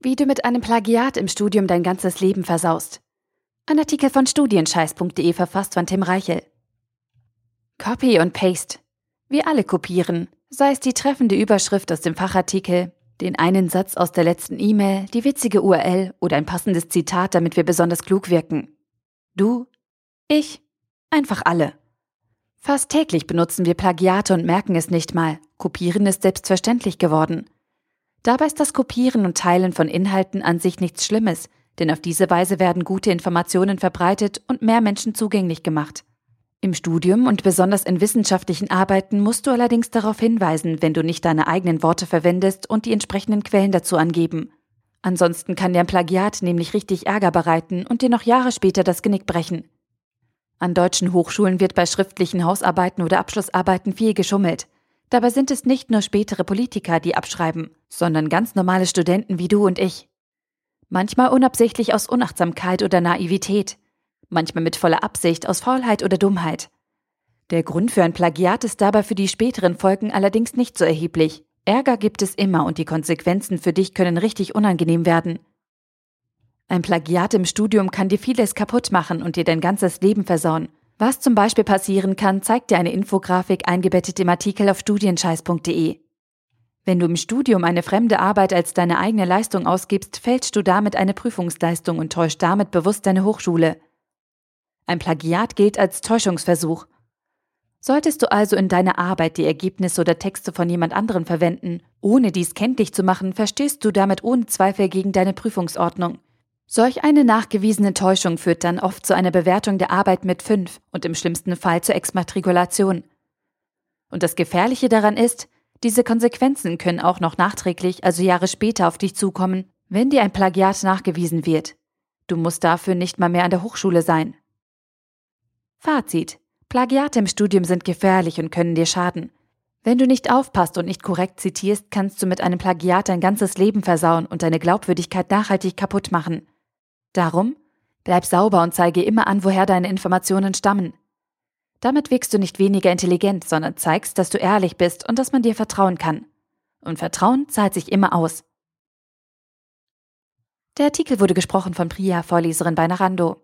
Wie du mit einem Plagiat im Studium dein ganzes Leben versaust. Ein Artikel von studienscheiß.de verfasst von Tim Reichel. Copy und Paste. Wir alle kopieren, sei es die treffende Überschrift aus dem Fachartikel, den einen Satz aus der letzten E-Mail, die witzige URL oder ein passendes Zitat, damit wir besonders klug wirken. Du, ich, einfach alle. Fast täglich benutzen wir Plagiate und merken es nicht mal. Kopieren ist selbstverständlich geworden. Dabei ist das Kopieren und Teilen von Inhalten an sich nichts Schlimmes, denn auf diese Weise werden gute Informationen verbreitet und mehr Menschen zugänglich gemacht. Im Studium und besonders in wissenschaftlichen Arbeiten musst du allerdings darauf hinweisen, wenn du nicht deine eigenen Worte verwendest und die entsprechenden Quellen dazu angeben. Ansonsten kann dir ein Plagiat nämlich richtig Ärger bereiten und dir noch Jahre später das Genick brechen. An deutschen Hochschulen wird bei schriftlichen Hausarbeiten oder Abschlussarbeiten viel geschummelt. Dabei sind es nicht nur spätere Politiker, die abschreiben, sondern ganz normale Studenten wie du und ich. Manchmal unabsichtlich aus Unachtsamkeit oder Naivität, manchmal mit voller Absicht aus Faulheit oder Dummheit. Der Grund für ein Plagiat ist dabei für die späteren Folgen allerdings nicht so erheblich. Ärger gibt es immer und die Konsequenzen für dich können richtig unangenehm werden. Ein Plagiat im Studium kann dir vieles kaputt machen und dir dein ganzes Leben versauen. Was zum Beispiel passieren kann, zeigt dir eine Infografik eingebettet im Artikel auf studienscheiß.de. Wenn du im Studium eine fremde Arbeit als deine eigene Leistung ausgibst, fälschst du damit eine Prüfungsleistung und täuscht damit bewusst deine Hochschule. Ein Plagiat gilt als Täuschungsversuch. Solltest du also in deiner Arbeit die Ergebnisse oder Texte von jemand anderem verwenden, ohne dies kenntlich zu machen, verstößt du damit ohne Zweifel gegen deine Prüfungsordnung. Solch eine nachgewiesene Täuschung führt dann oft zu einer Bewertung der Arbeit mit 5 und im schlimmsten Fall zur Exmatrikulation. Und das Gefährliche daran ist, diese Konsequenzen können auch noch nachträglich, also Jahre später, auf dich zukommen, wenn dir ein Plagiat nachgewiesen wird. Du musst dafür nicht mal mehr an der Hochschule sein. Fazit. Plagiate im Studium sind gefährlich und können dir schaden. Wenn du nicht aufpasst und nicht korrekt zitierst, kannst du mit einem Plagiat dein ganzes Leben versauen und deine Glaubwürdigkeit nachhaltig kaputt machen. Darum, bleib sauber und zeige immer an, woher deine Informationen stammen. Damit wirkst du nicht weniger intelligent, sondern zeigst, dass du ehrlich bist und dass man dir vertrauen kann. Und Vertrauen zahlt sich immer aus. Der Artikel wurde gesprochen von Priya, Vorleserin bei Narando.